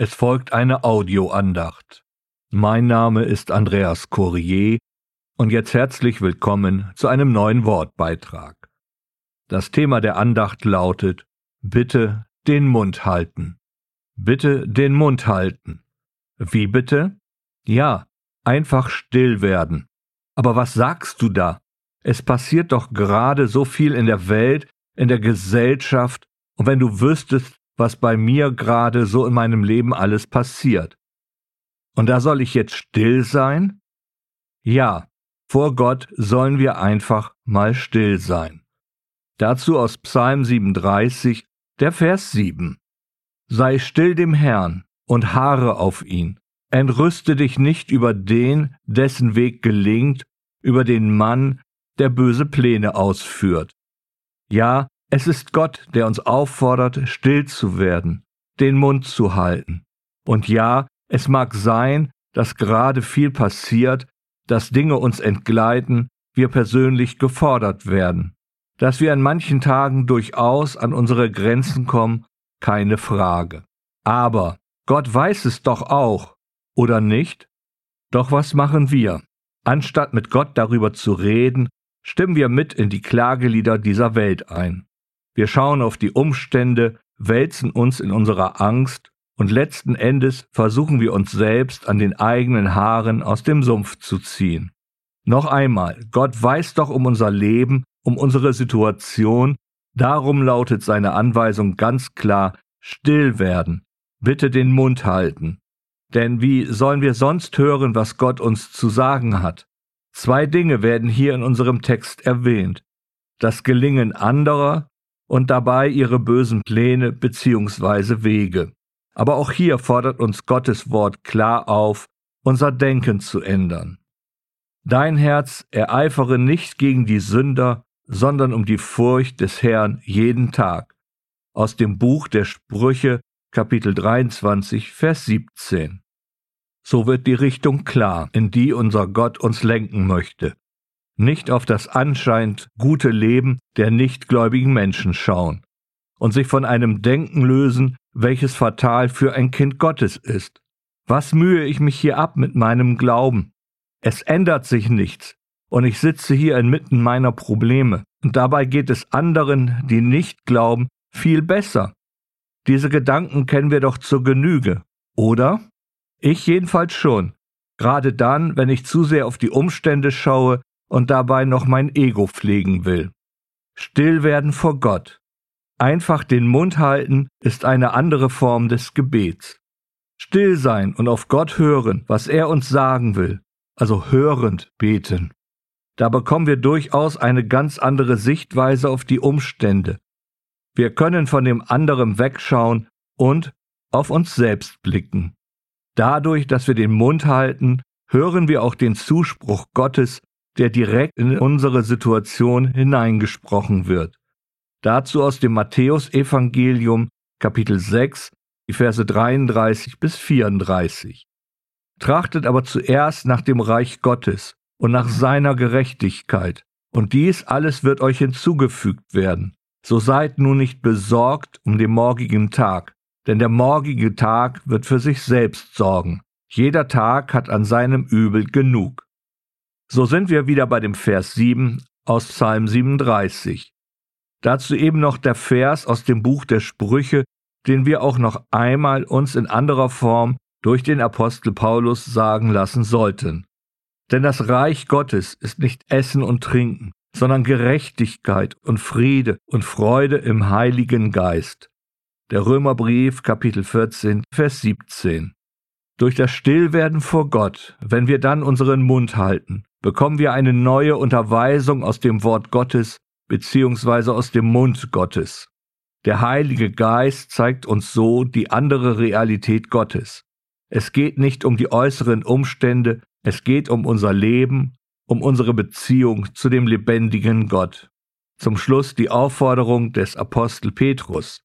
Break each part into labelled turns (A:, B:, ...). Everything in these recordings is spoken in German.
A: Es folgt eine Audioandacht. Mein Name ist Andreas Courier und jetzt herzlich willkommen zu einem neuen Wortbeitrag. Das Thema der Andacht lautet Bitte den Mund halten. Bitte den Mund halten. Wie bitte? Ja, einfach still werden. Aber was sagst du da? Es passiert doch gerade so viel in der Welt, in der Gesellschaft, und wenn du wüsstest, was bei mir gerade so in meinem Leben alles passiert. Und da soll ich jetzt still sein? Ja, vor Gott sollen wir einfach mal still sein. Dazu aus Psalm 37, der Vers 7. Sei still dem Herrn und haare auf ihn. Entrüste dich nicht über den, dessen Weg gelingt, über den Mann, der böse Pläne ausführt. Ja, es ist Gott, der uns auffordert, still zu werden, den Mund zu halten. Und ja, es mag sein, dass gerade viel passiert, dass Dinge uns entgleiten, wir persönlich gefordert werden, dass wir an manchen Tagen durchaus an unsere Grenzen kommen, keine Frage. Aber Gott weiß es doch auch, oder nicht? Doch was machen wir? Anstatt mit Gott darüber zu reden, stimmen wir mit in die Klagelieder dieser Welt ein. Wir schauen auf die Umstände, wälzen uns in unserer Angst und letzten Endes versuchen wir uns selbst an den eigenen Haaren aus dem Sumpf zu ziehen. Noch einmal, Gott weiß doch um unser Leben, um unsere Situation, darum lautet seine Anweisung ganz klar, still werden, bitte den Mund halten. Denn wie sollen wir sonst hören, was Gott uns zu sagen hat? Zwei Dinge werden hier in unserem Text erwähnt. Das Gelingen anderer und dabei ihre bösen Pläne bzw. Wege. Aber auch hier fordert uns Gottes Wort klar auf, unser Denken zu ändern. Dein Herz ereifere nicht gegen die Sünder, sondern um die Furcht des Herrn jeden Tag. Aus dem Buch der Sprüche, Kapitel 23, Vers 17. So wird die Richtung klar, in die unser Gott uns lenken möchte nicht auf das anscheinend gute Leben der nichtgläubigen Menschen schauen und sich von einem Denken lösen, welches fatal für ein Kind Gottes ist. Was mühe ich mich hier ab mit meinem Glauben? Es ändert sich nichts, und ich sitze hier inmitten meiner Probleme, und dabei geht es anderen, die nicht glauben, viel besser. Diese Gedanken kennen wir doch zur Genüge, oder? Ich jedenfalls schon, gerade dann, wenn ich zu sehr auf die Umstände schaue, und dabei noch mein Ego pflegen will. Still werden vor Gott. Einfach den Mund halten ist eine andere Form des Gebets. Still sein und auf Gott hören, was er uns sagen will, also hörend beten. Da bekommen wir durchaus eine ganz andere Sichtweise auf die Umstände. Wir können von dem anderen wegschauen und auf uns selbst blicken. Dadurch, dass wir den Mund halten, hören wir auch den Zuspruch Gottes, der direkt in unsere Situation hineingesprochen wird. Dazu aus dem Matthäusevangelium Kapitel 6, die Verse 33 bis 34. Trachtet aber zuerst nach dem Reich Gottes und nach seiner Gerechtigkeit, und dies alles wird euch hinzugefügt werden. So seid nun nicht besorgt um den morgigen Tag, denn der morgige Tag wird für sich selbst sorgen. Jeder Tag hat an seinem Übel genug. So sind wir wieder bei dem Vers 7 aus Psalm 37. Dazu eben noch der Vers aus dem Buch der Sprüche, den wir auch noch einmal uns in anderer Form durch den Apostel Paulus sagen lassen sollten. Denn das Reich Gottes ist nicht Essen und Trinken, sondern Gerechtigkeit und Friede und Freude im Heiligen Geist. Der Römerbrief Kapitel 14, Vers 17. Durch das Stillwerden vor Gott, wenn wir dann unseren Mund halten, bekommen wir eine neue Unterweisung aus dem Wort Gottes beziehungsweise aus dem Mund Gottes. Der Heilige Geist zeigt uns so die andere Realität Gottes. Es geht nicht um die äußeren Umstände, es geht um unser Leben, um unsere Beziehung zu dem lebendigen Gott. Zum Schluss die Aufforderung des Apostel Petrus.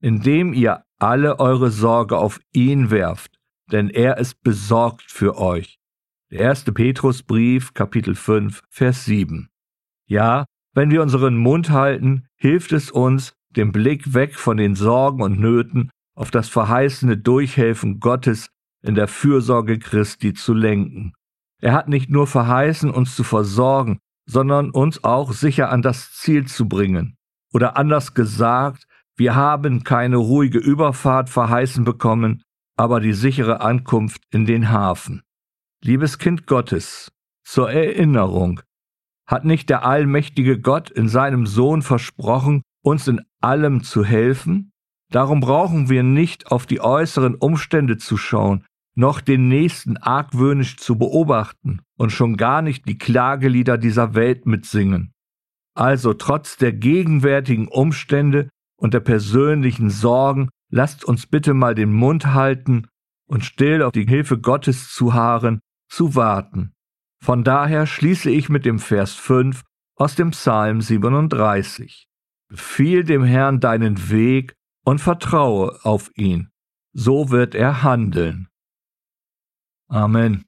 A: Indem ihr alle eure Sorge auf ihn werft, denn er ist besorgt für euch. Der erste Petrusbrief, Kapitel 5, Vers 7. Ja, wenn wir unseren Mund halten, hilft es uns, den Blick weg von den Sorgen und Nöten auf das verheißene Durchhelfen Gottes in der Fürsorge Christi zu lenken. Er hat nicht nur verheißen, uns zu versorgen, sondern uns auch sicher an das Ziel zu bringen. Oder anders gesagt, wir haben keine ruhige Überfahrt verheißen bekommen, aber die sichere Ankunft in den Hafen. Liebes Kind Gottes, zur Erinnerung, hat nicht der allmächtige Gott in seinem Sohn versprochen, uns in allem zu helfen? Darum brauchen wir nicht auf die äußeren Umstände zu schauen, noch den Nächsten argwöhnisch zu beobachten und schon gar nicht die Klagelieder dieser Welt mitsingen. Also trotz der gegenwärtigen Umstände und der persönlichen Sorgen, lasst uns bitte mal den Mund halten und still auf die Hilfe Gottes zu harren, zu warten. Von daher schließe ich mit dem Vers 5 aus dem Psalm 37. Befiehl dem Herrn deinen Weg und vertraue auf ihn, so wird er handeln. Amen.